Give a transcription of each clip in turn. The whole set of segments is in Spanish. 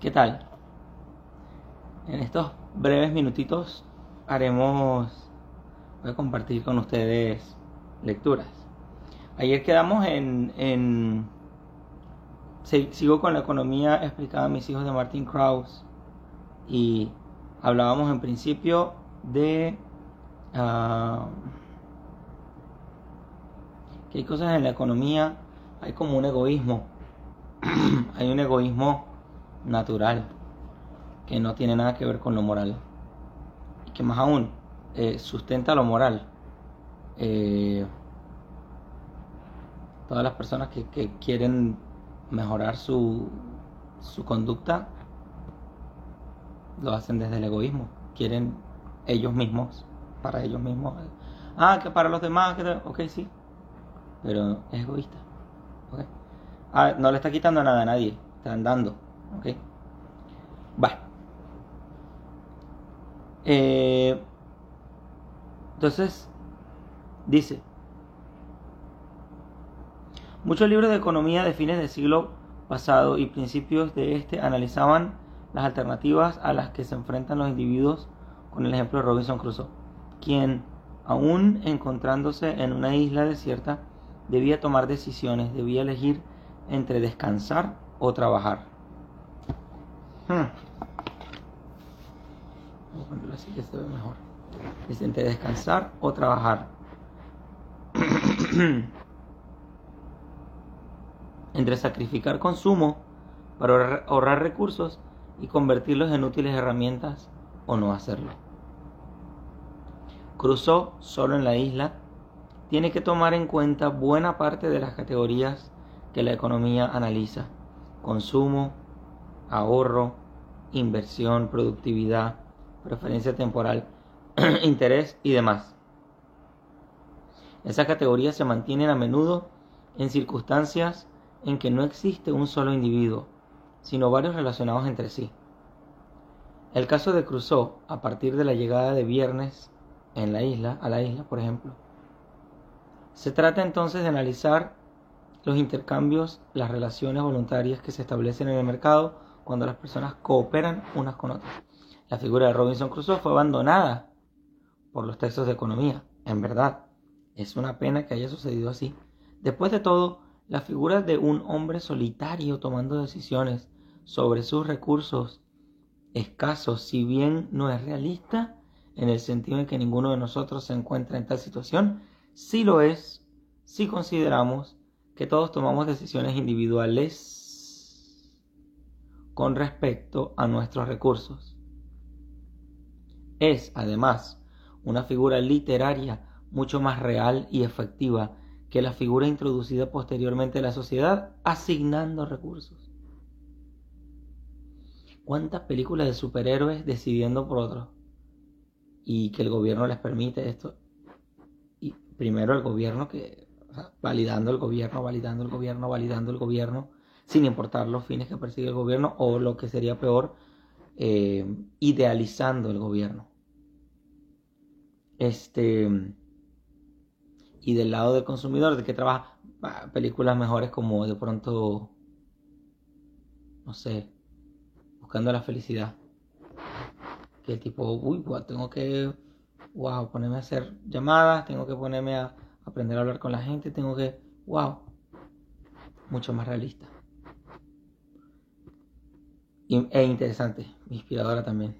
¿Qué tal? En estos breves minutitos haremos, voy a compartir con ustedes lecturas. Ayer quedamos en, en sigo con la economía explicada a mis hijos de Martin Krauss y hablábamos en principio de uh, hay cosas en la economía, hay como un egoísmo, hay un egoísmo natural que no tiene nada que ver con lo moral y que más aún eh, sustenta lo moral. Eh, todas las personas que, que quieren mejorar su, su conducta lo hacen desde el egoísmo. Quieren ellos mismos, para ellos mismos. Ah, que para los demás, que ok, sí. Pero es egoísta. Okay. Ah, no le está quitando nada a nadie, están dando. Ok. Bueno. Eh, entonces, dice, muchos libros de economía de fines del siglo pasado y principios de este analizaban las alternativas a las que se enfrentan los individuos con el ejemplo de Robinson Crusoe, quien, aún encontrándose en una isla desierta, debía tomar decisiones, debía elegir entre descansar o trabajar. Hmm. así que se ve mejor. Es entre descansar o trabajar. entre sacrificar consumo para ahorrar recursos y convertirlos en útiles herramientas o no hacerlo. Cruzó solo en la isla, tiene que tomar en cuenta buena parte de las categorías que la economía analiza. Consumo, ahorro, inversión, productividad, preferencia temporal, interés y demás. Esas categorías se mantienen a menudo en circunstancias en que no existe un solo individuo, sino varios relacionados entre sí. El caso de Crusoe, a partir de la llegada de Viernes en la isla, a la isla, por ejemplo. Se trata entonces de analizar los intercambios, las relaciones voluntarias que se establecen en el mercado cuando las personas cooperan unas con otras. La figura de Robinson Crusoe fue abandonada por los textos de economía. En verdad, es una pena que haya sucedido así. Después de todo, la figura de un hombre solitario tomando decisiones sobre sus recursos escasos, si bien no es realista, en el sentido en que ninguno de nosotros se encuentra en tal situación, sí lo es si consideramos que todos tomamos decisiones individuales con respecto a nuestros recursos. Es, además, una figura literaria mucho más real y efectiva que la figura introducida posteriormente en la sociedad asignando recursos. ¿Cuántas películas de superhéroes decidiendo por otros? Y que el gobierno les permite esto. Primero el gobierno que, validando el gobierno, validando el gobierno, validando el gobierno, sin importar los fines que persigue el gobierno o lo que sería peor, eh, idealizando el gobierno. Este. Y del lado del consumidor, de que trabaja películas mejores como de pronto, no sé, buscando la felicidad. Que tipo, uy, tengo que, wow, ponerme a hacer llamadas, tengo que ponerme a aprender a hablar con la gente, tengo que, wow, mucho más realista. E interesante, inspiradora también.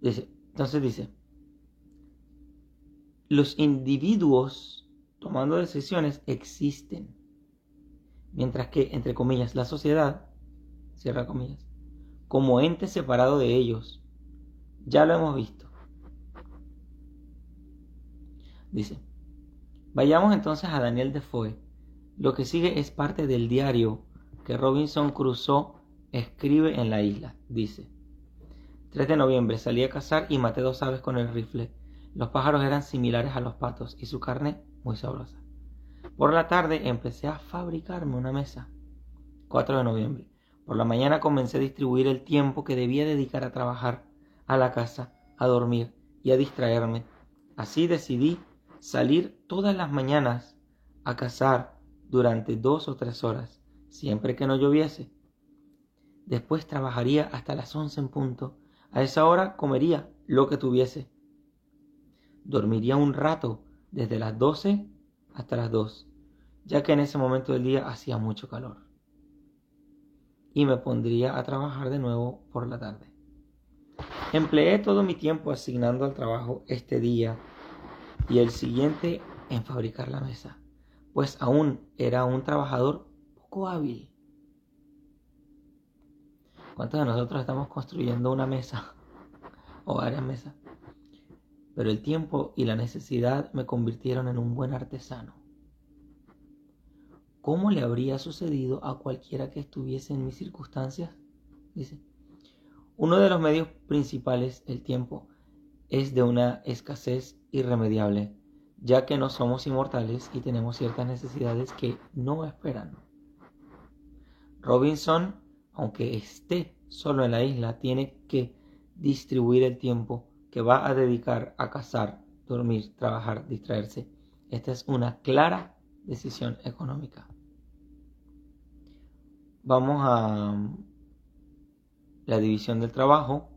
Dice, entonces dice, los individuos tomando decisiones existen, mientras que, entre comillas, la sociedad cierra comillas, como ente separado de ellos. Ya lo hemos visto. Dice, vayamos entonces a Daniel Defoe. Lo que sigue es parte del diario que Robinson Crusoe escribe en la isla. Dice, 3 de noviembre salí a cazar y maté dos aves con el rifle. Los pájaros eran similares a los patos y su carne muy sabrosa. Por la tarde empecé a fabricarme una mesa. 4 de noviembre. Por la mañana comencé a distribuir el tiempo que debía dedicar a trabajar, a la casa, a dormir y a distraerme. Así decidí salir todas las mañanas a cazar durante dos o tres horas, siempre que no lloviese. Después trabajaría hasta las once en punto. A esa hora comería lo que tuviese. Dormiría un rato desde las doce hasta las dos, ya que en ese momento del día hacía mucho calor. Y me pondría a trabajar de nuevo por la tarde. Empleé todo mi tiempo asignando al trabajo este día y el siguiente en fabricar la mesa, pues aún era un trabajador poco hábil. ¿Cuántos de nosotros estamos construyendo una mesa o varias mesas? Pero el tiempo y la necesidad me convirtieron en un buen artesano. ¿Cómo le habría sucedido a cualquiera que estuviese en mis circunstancias? Dice. Uno de los medios principales, el tiempo, es de una escasez irremediable, ya que no somos inmortales y tenemos ciertas necesidades que no esperan. Robinson, aunque esté solo en la isla, tiene que distribuir el tiempo que va a dedicar a cazar, dormir, trabajar, distraerse. Esta es una clara decisión económica. Vamos a la división del trabajo.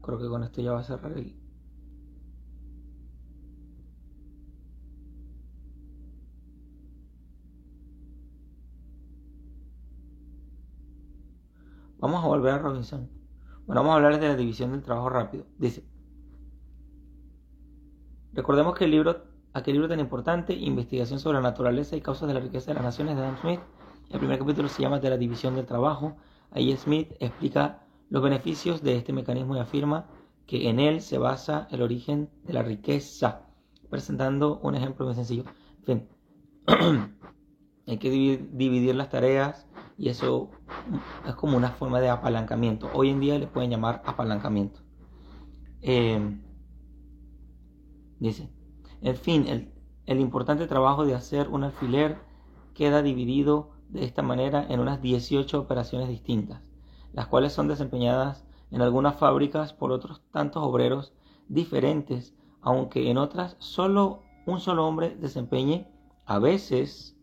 Creo que con esto ya va a cerrar el... Vamos a volver a Robinson. Bueno, vamos a hablar de la división del trabajo rápido. Dice, recordemos que el libro, aquel libro tan importante, Investigación sobre la naturaleza y causas de la riqueza de las naciones de Adam Smith, el primer capítulo se llama de la división del trabajo. Ahí Smith explica los beneficios de este mecanismo y afirma que en él se basa el origen de la riqueza, presentando un ejemplo muy sencillo. En fin, hay que dividir las tareas y eso es como una forma de apalancamiento. Hoy en día le pueden llamar apalancamiento. Eh, dice, en fin, el, el importante trabajo de hacer un alfiler queda dividido de esta manera en unas 18 operaciones distintas las cuales son desempeñadas en algunas fábricas por otros tantos obreros diferentes, aunque en otras solo un solo hombre desempeñe a veces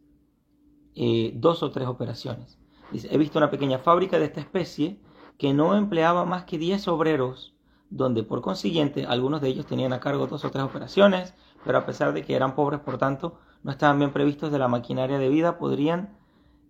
eh, dos o tres operaciones. he visto una pequeña fábrica de esta especie que no empleaba más que 10 obreros, donde por consiguiente algunos de ellos tenían a cargo dos o tres operaciones, pero a pesar de que eran pobres, por tanto, no estaban bien previstos de la maquinaria de vida, podrían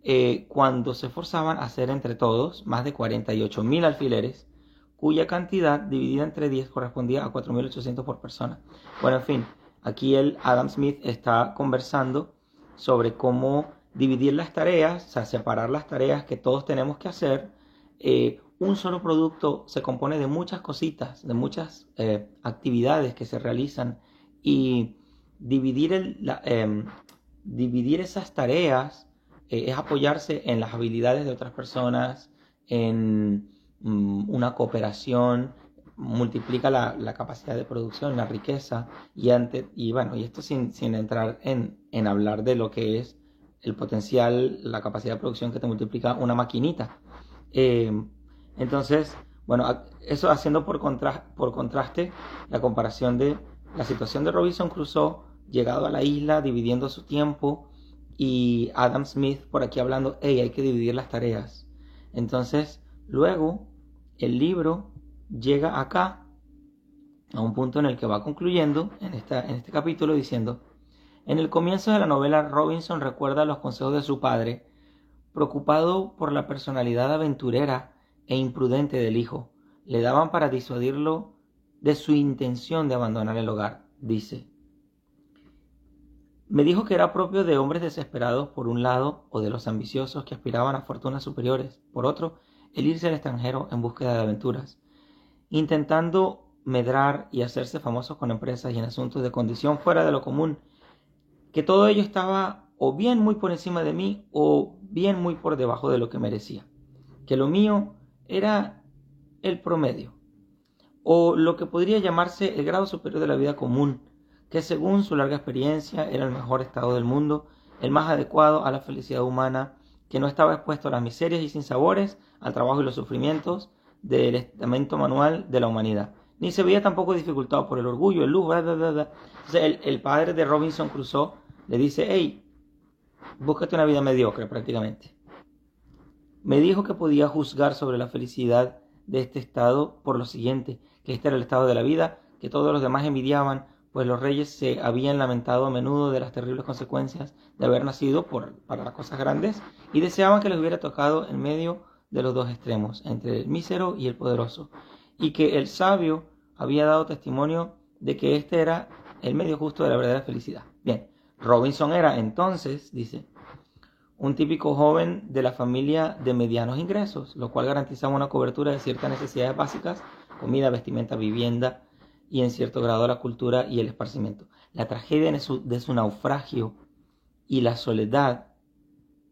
eh, cuando se forzaban a hacer entre todos más de 48 mil alfileres, cuya cantidad dividida entre 10 correspondía a 4.800 por persona. Bueno, en fin, aquí el Adam Smith está conversando sobre cómo dividir las tareas, o sea, separar las tareas que todos tenemos que hacer. Eh, un solo producto se compone de muchas cositas, de muchas eh, actividades que se realizan y dividir, el, em, dividir esas tareas eh, es apoyarse en las habilidades de otras personas, en mm, una cooperación, multiplica la, capacidad de producción, la riqueza, y, y bueno, y esto sin, entrar en, hablar de lo que es el potencial, la capacidad de producción que te multiplica una maquinita. Eh, entonces, bueno, eso haciendo por, por contraste la comparación de la situación de Robinson Crusoe, llegado a la isla, dividiendo su tiempo, y Adam Smith por aquí hablando, hey, hay que dividir las tareas. Entonces, luego el libro llega acá a un punto en el que va concluyendo en, esta, en este capítulo diciendo, en el comienzo de la novela Robinson recuerda los consejos de su padre, preocupado por la personalidad aventurera e imprudente del hijo. Le daban para disuadirlo de su intención de abandonar el hogar, dice. Me dijo que era propio de hombres desesperados por un lado o de los ambiciosos que aspiraban a fortunas superiores, por otro, el irse al extranjero en búsqueda de aventuras, intentando medrar y hacerse famosos con empresas y en asuntos de condición fuera de lo común, que todo ello estaba o bien muy por encima de mí o bien muy por debajo de lo que merecía, que lo mío era el promedio, o lo que podría llamarse el grado superior de la vida común, que según su larga experiencia era el mejor estado del mundo, el más adecuado a la felicidad humana, que no estaba expuesto a las miserias y sinsabores, al trabajo y los sufrimientos del estamento manual de la humanidad, ni se veía tampoco dificultado por el orgullo, el lujo, Entonces el, el, padre de Robinson Crusoe le dice, hey, búscate una vida mediocre prácticamente. Me dijo que podía juzgar sobre la felicidad de este estado por lo siguiente, que este era el estado de la vida, que todos los demás envidiaban, pues los reyes se habían lamentado a menudo de las terribles consecuencias de haber nacido por, para las cosas grandes y deseaban que les hubiera tocado en medio de los dos extremos, entre el mísero y el poderoso, y que el sabio había dado testimonio de que este era el medio justo de la verdadera felicidad. Bien, Robinson era entonces, dice, un típico joven de la familia de medianos ingresos, lo cual garantizaba una cobertura de ciertas necesidades básicas, comida, vestimenta, vivienda y en cierto grado la cultura y el esparcimiento. La tragedia de su, naufragio y la soledad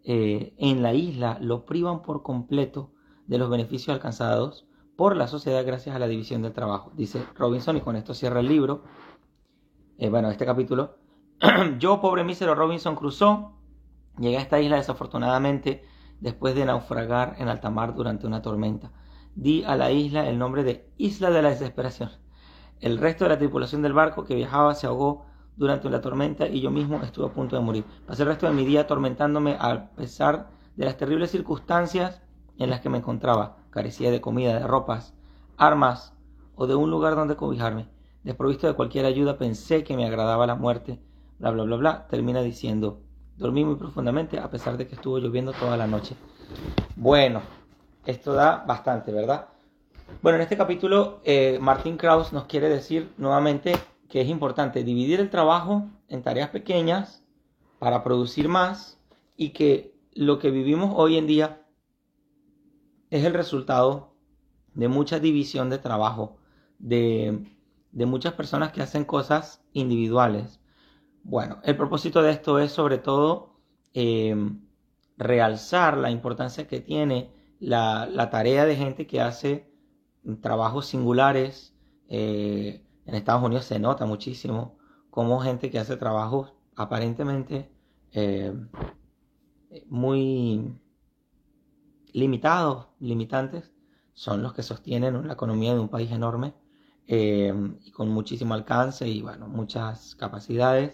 eh, en la isla lo privan por completo de los beneficios alcanzados por la sociedad gracias a la división del trabajo. Dice Robinson, y con esto cierra el libro, eh, bueno, este capítulo. Yo, pobre mísero Robinson Crusoe, llegué a esta isla desafortunadamente después de naufragar en alta mar durante una tormenta. Di a la isla el nombre de Isla de la Desesperación. El resto de la tripulación del barco que viajaba se ahogó durante la tormenta y yo mismo estuve a punto de morir. Pasé el resto de mi día atormentándome a pesar de las terribles circunstancias en las que me encontraba. Carecía de comida, de ropas, armas o de un lugar donde cobijarme. Desprovisto de cualquier ayuda, pensé que me agradaba la muerte. Bla, bla, bla, bla. Termina diciendo, dormí muy profundamente a pesar de que estuvo lloviendo toda la noche. Bueno, esto da bastante, ¿verdad? Bueno, en este capítulo, eh, Martin Krauss nos quiere decir nuevamente que es importante dividir el trabajo en tareas pequeñas para producir más y que lo que vivimos hoy en día es el resultado de mucha división de trabajo, de, muchas personas que hacen cosas individuales. Bueno, el propósito de esto es sobre todo em, realzar la importancia que tiene la, tarea de gente que hace trabajos singulares, eh, en Estados Unidos se nota muchísimo cómo gente que hace trabajos aparentemente eh, muy limitados, limitantes, son los que sostienen la economía de un país enorme eh, y con muchísimo alcance y bueno, muchas capacidades.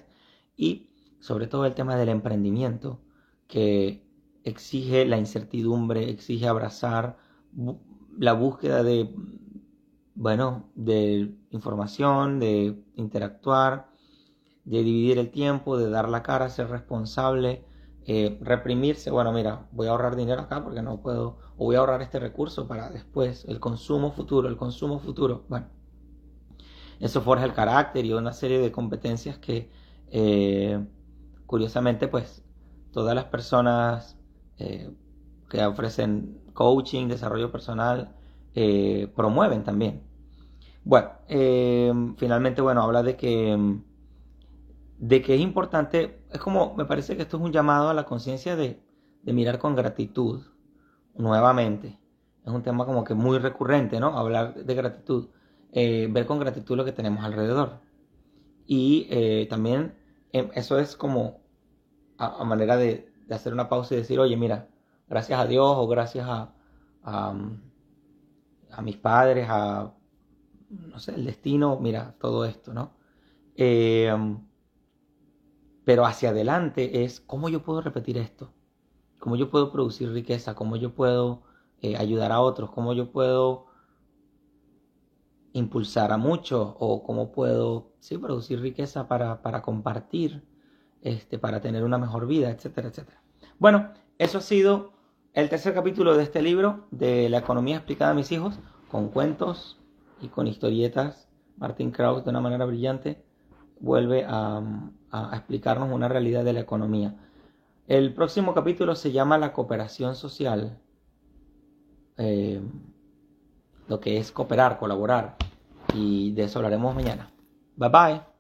Y sobre todo el tema del emprendimiento que exige la incertidumbre, exige abrazar la búsqueda de bueno, de información, de interactuar, de dividir el tiempo, de dar la cara, ser responsable, eh, reprimirse, bueno, mira, voy a ahorrar dinero acá porque no puedo, o voy a ahorrar este recurso para después, el consumo futuro, el consumo futuro, bueno, eso forja el carácter y una serie de competencias que, eh, curiosamente, pues, todas las personas eh, que ofrecen coaching, desarrollo personal, eh, promueven también. Bueno, eh, finalmente, bueno, habla de que, de que es importante, es como, me parece que esto es un llamado a la conciencia de, mirar con gratitud nuevamente. Es un tema como que muy recurrente, ¿no? Hablar de gratitud, eh, ver con gratitud lo que tenemos alrededor. Y también em, eso es como a, manera de, hacer una pausa y decir, oye, mira, gracias a Dios o gracias a a mis padres, a, no sé, el destino, mira, todo esto, ¿no? Eh, pero hacia adelante es cómo yo puedo repetir esto, cómo yo puedo producir riqueza, cómo yo puedo eh, ayudar a otros, cómo yo puedo impulsar a muchos o cómo puedo sí, producir riqueza para, para compartir, este, para tener una mejor vida, etcétera, etcétera. Bueno, eso ha sido el tercer capítulo de este libro de la economía explicada a mis hijos, con cuentos y con historietas. Martin Krauss de una manera brillante vuelve a, explicarnos una realidad de la economía. El próximo capítulo se llama La cooperación social, eh, lo que es cooperar, colaborar, y de eso hablaremos mañana. Bye bye.